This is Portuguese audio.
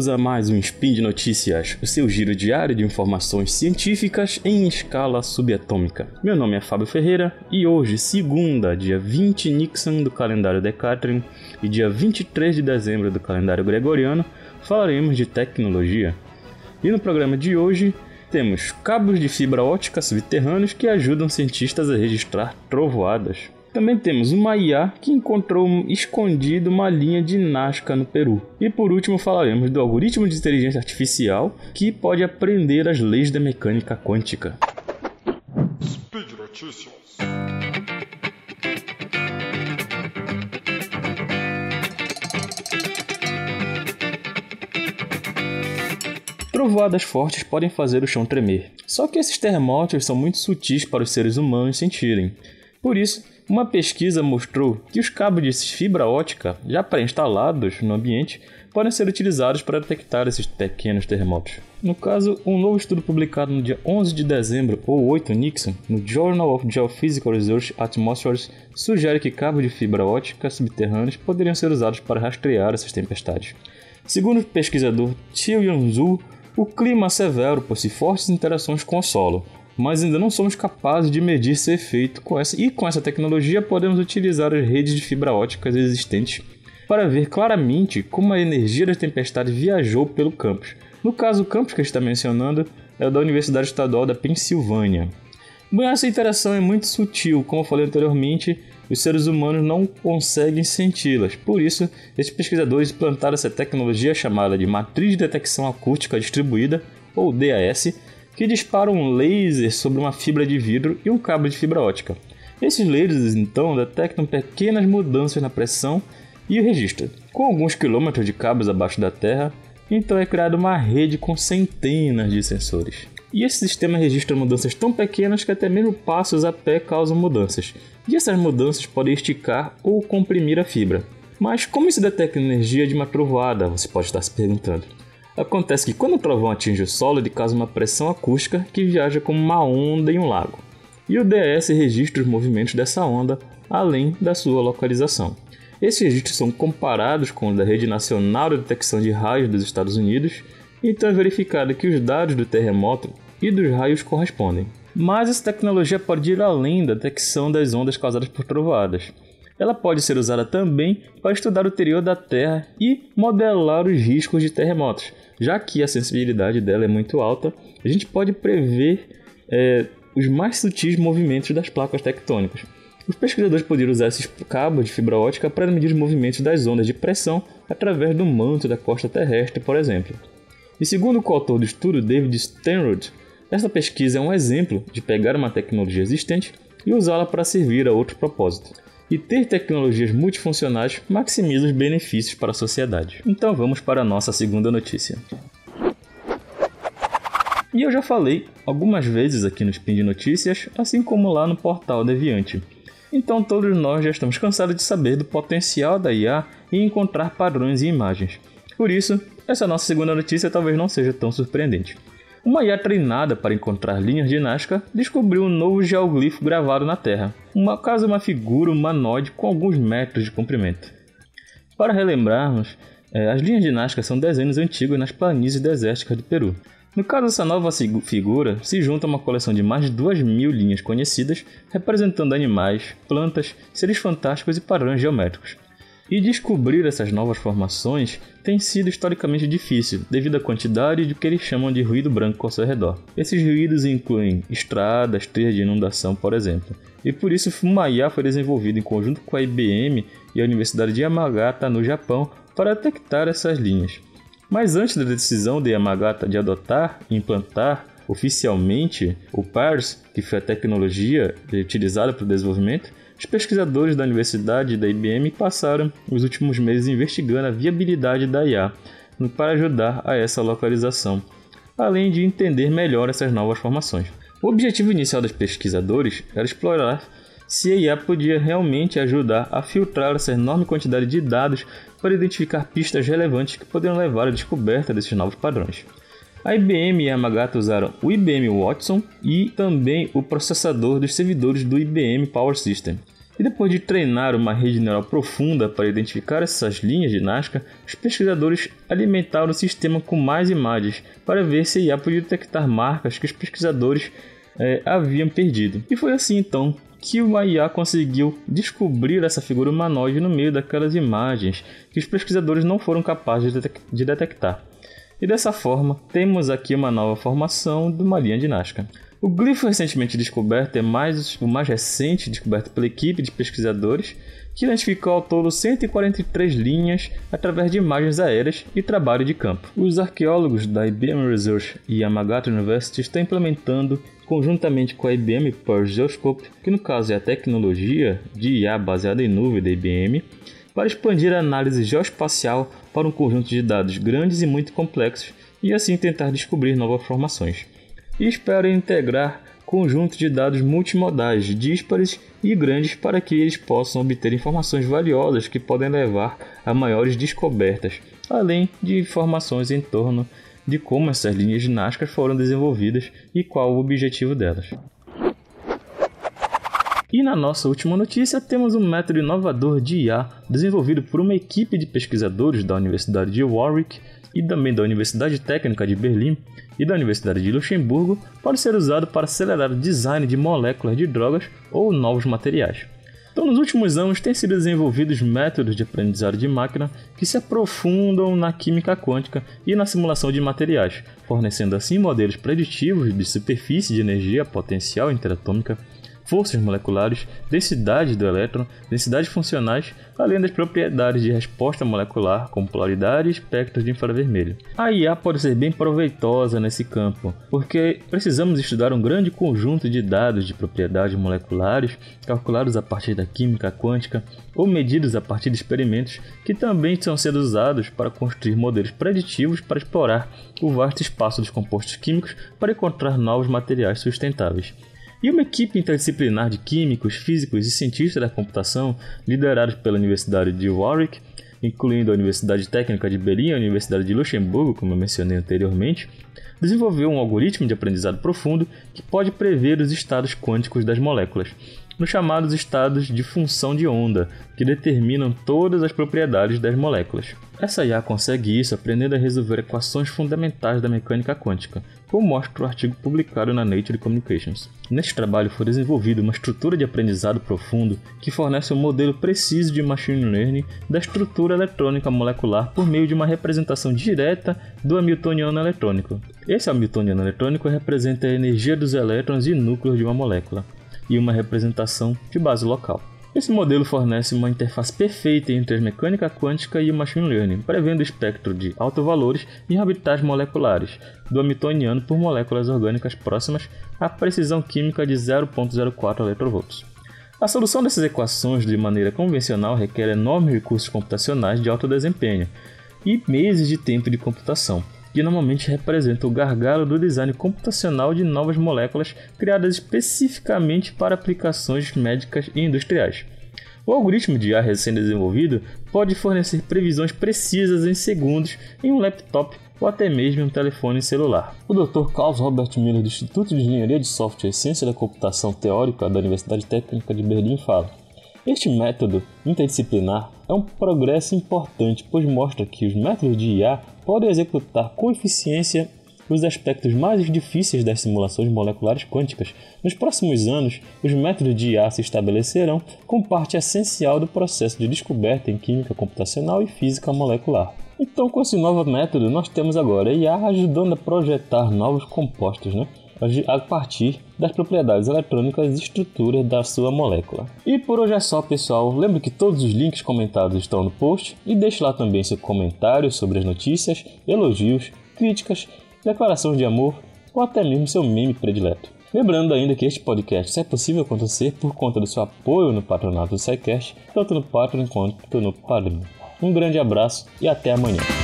Bem-vindos a mais um Spin de Notícias, o seu giro diário de informações científicas em escala subatômica. Meu nome é Fábio Ferreira e hoje, segunda, dia 20 Nixon do calendário Decatrium e dia 23 de dezembro do calendário Gregoriano, falaremos de tecnologia. E no programa de hoje temos cabos de fibra ótica subterrâneos que ajudam cientistas a registrar trovoadas. Também temos uma IA que encontrou escondido uma linha de Nazca no Peru. E por último falaremos do algoritmo de inteligência artificial que pode aprender as leis da mecânica quântica. Speed Notícias. Trovoadas fortes podem fazer o chão tremer. Só que esses terremotos são muito sutis para os seres humanos sentirem. Por isso, uma pesquisa mostrou que os cabos de fibra ótica já pré-instalados no ambiente podem ser utilizados para detectar esses pequenos terremotos. No caso, um novo estudo publicado no dia 11 de dezembro ou 8 Nixon no Journal of Geophysical Research Atmospheres sugere que cabos de fibra ótica subterrâneos poderiam ser usados para rastrear essas tempestades. Segundo o pesquisador Chiu Yun-Zhu, o clima severo possui fortes interações com o solo, mas ainda não somos capazes de medir seu efeito com essa, e com essa tecnologia podemos utilizar as redes de fibra óticas existentes para ver claramente como a energia da tempestade viajou pelo campus. No caso, o campus que está mencionando é o da Universidade Estadual da Pensilvânia. Bom, essa interação é muito sutil, como eu falei anteriormente, os seres humanos não conseguem senti-las. Por isso, esses pesquisadores implantaram essa tecnologia chamada de Matriz de Detecção Acústica Distribuída, ou DAS, que dispara um laser sobre uma fibra de vidro e um cabo de fibra ótica. Esses lasers então detectam pequenas mudanças na pressão e o registram. Com alguns quilômetros de cabos abaixo da Terra, então é criada uma rede com centenas de sensores. E esse sistema registra mudanças tão pequenas que até mesmo passos a pé causam mudanças. E essas mudanças podem esticar ou comprimir a fibra. Mas como se detecta energia de uma trovoada? Você pode estar se perguntando. Acontece que quando o trovão atinge o solo, ele causa uma pressão acústica que viaja como uma onda em um lago. E o DS registra os movimentos dessa onda, além da sua localização. Esses registros são comparados com o da Rede Nacional de Detecção de Raios dos Estados Unidos, então é verificado que os dados do terremoto e dos raios correspondem. Mas essa tecnologia pode ir além da detecção das ondas causadas por trovoadas ela pode ser usada também para estudar o interior da Terra e modelar os riscos de terremotos. Já que a sensibilidade dela é muito alta, a gente pode prever é, os mais sutis movimentos das placas tectônicas. Os pesquisadores poderiam usar esses cabos de fibra ótica para medir os movimentos das ondas de pressão através do manto da costa terrestre, por exemplo. E segundo o coautor do estudo, David Stenrod, essa pesquisa é um exemplo de pegar uma tecnologia existente e usá-la para servir a outro propósito e ter tecnologias multifuncionais maximiza os benefícios para a sociedade. Então vamos para a nossa segunda notícia. E eu já falei algumas vezes aqui no Spin de Notícias, assim como lá no portal Deviante. Então todos nós já estamos cansados de saber do potencial da IA em encontrar padrões e imagens. Por isso, essa nossa segunda notícia talvez não seja tão surpreendente. Uma IA treinada para encontrar linhas de Nazca descobriu um novo geoglifo gravado na Terra, uma caso uma figura humanoide com alguns metros de comprimento. Para relembrarmos, é, as linhas de Nazca são desenhos antigos nas planícies desérticas do Peru. No caso dessa nova figura, se junta uma coleção de mais de 2 mil linhas conhecidas, representando animais, plantas, seres fantásticos e padrões geométricos. E descobrir essas novas formações tem sido historicamente difícil, devido à quantidade de que eles chamam de ruído branco ao seu redor. Esses ruídos incluem estradas, trilhas de inundação, por exemplo. E por isso Fumaya foi desenvolvido em conjunto com a IBM e a Universidade de Yamagata, no Japão, para detectar essas linhas. Mas antes da decisão de Yamagata de adotar e implantar oficialmente o PARS, que foi a tecnologia utilizada para o desenvolvimento, os pesquisadores da universidade e da IBM passaram os últimos meses investigando a viabilidade da IA para ajudar a essa localização, além de entender melhor essas novas formações. O objetivo inicial dos pesquisadores era explorar se a IA podia realmente ajudar a filtrar essa enorme quantidade de dados para identificar pistas relevantes que poderiam levar à descoberta desses novos padrões. A IBM e a Yamagata usaram o IBM Watson e também o processador dos servidores do IBM Power System. E depois de treinar uma rede neural profunda para identificar essas linhas de Nazca, os pesquisadores alimentaram o sistema com mais imagens para ver se a IA podia detectar marcas que os pesquisadores é, haviam perdido. E foi assim então que o IA conseguiu descobrir essa figura humanoide no meio daquelas imagens que os pesquisadores não foram capazes de detectar. E dessa forma, temos aqui uma nova formação de uma linha de Nazca. O glifo recentemente descoberto é mais, o mais recente descoberto pela equipe de pesquisadores, que identificou ao todo 143 linhas através de imagens aéreas e trabalho de campo. Os arqueólogos da IBM Research e Yamagata University estão implementando, conjuntamente com a IBM Pearl Geoscope, que no caso é a tecnologia de IA baseada em nuvem da IBM, para expandir a análise geoespacial para um conjunto de dados grandes e muito complexos e assim tentar descobrir novas formações e espera integrar conjuntos de dados multimodais, díspares e grandes para que eles possam obter informações valiosas que podem levar a maiores descobertas, além de informações em torno de como essas linhas Nazca foram desenvolvidas e qual o objetivo delas. E na nossa última notícia, temos um método inovador de IA desenvolvido por uma equipe de pesquisadores da Universidade de Warwick e também da Universidade Técnica de Berlim e da Universidade de Luxemburgo pode ser usado para acelerar o design de moléculas de drogas ou novos materiais. Então, nos últimos anos, têm sido desenvolvidos métodos de aprendizado de máquina que se aprofundam na química quântica e na simulação de materiais, fornecendo assim modelos preditivos de superfície de energia potencial interatômica forças moleculares, densidade do elétron, densidades funcionais, além das propriedades de resposta molecular, como polaridade e espectros de infravermelho. A IA pode ser bem proveitosa nesse campo, porque precisamos estudar um grande conjunto de dados de propriedades moleculares, calculados a partir da química quântica ou medidos a partir de experimentos que também estão sendo usados para construir modelos preditivos para explorar o vasto espaço dos compostos químicos para encontrar novos materiais sustentáveis. E uma equipe interdisciplinar de químicos, físicos e cientistas da computação, liderados pela Universidade de Warwick, incluindo a Universidade Técnica de Berlim e a Universidade de Luxemburgo, como eu mencionei anteriormente, desenvolveu um algoritmo de aprendizado profundo que pode prever os estados quânticos das moléculas, nos chamados estados de função de onda, que determinam todas as propriedades das moléculas. Essa IA consegue isso aprendendo a resolver equações fundamentais da mecânica quântica, como mostra o artigo publicado na Nature Communications. Neste trabalho foi desenvolvida uma estrutura de aprendizado profundo que fornece um modelo preciso de machine learning da estrutura eletrônica molecular por meio de uma representação direta do Hamiltoniano eletrônico. Esse Hamiltoniano eletrônico representa a energia dos elétrons e núcleos de uma molécula e uma representação de base local. Esse modelo fornece uma interface perfeita entre a mecânica quântica e o machine learning, prevendo o espectro de altos valores e habitats moleculares do Hamiltoniano por moléculas orgânicas próximas à precisão química de 0.04 electrovolts. A solução dessas equações de maneira convencional requer enormes recursos computacionais de alto desempenho e meses de tempo de computação, que normalmente representa o gargalo do design computacional de novas moléculas criadas especificamente para aplicações médicas e industriais. O algoritmo de IA recém-desenvolvido pode fornecer previsões precisas em segundos em um laptop ou até mesmo em um telefone celular. O Dr. Carlos Robert Miller, do Instituto de Engenharia de Software e Ciência da Computação Teórica da Universidade Técnica de Berlim, fala: Este método interdisciplinar é um progresso importante, pois mostra que os métodos de IA podem executar com eficiência os aspectos mais difíceis das simulações moleculares quânticas. Nos próximos anos, os métodos de IA se estabelecerão como parte essencial do processo de descoberta em química computacional e física molecular. Então, com esse novo método, nós temos agora a IA ajudando a projetar novos compostos, né? A partir das propriedades eletrônicas e estruturas da sua molécula. E por hoje é só, pessoal. Lembre que todos os links comentados estão no post e deixe lá também seu comentário sobre as notícias, elogios, críticas, declarações de amor ou até mesmo seu meme predileto. Lembrando ainda que este podcast só é possível acontecer por conta do seu apoio no patronato do SciCast, tanto no Patreon quanto no Padrim. Um grande abraço e até amanhã.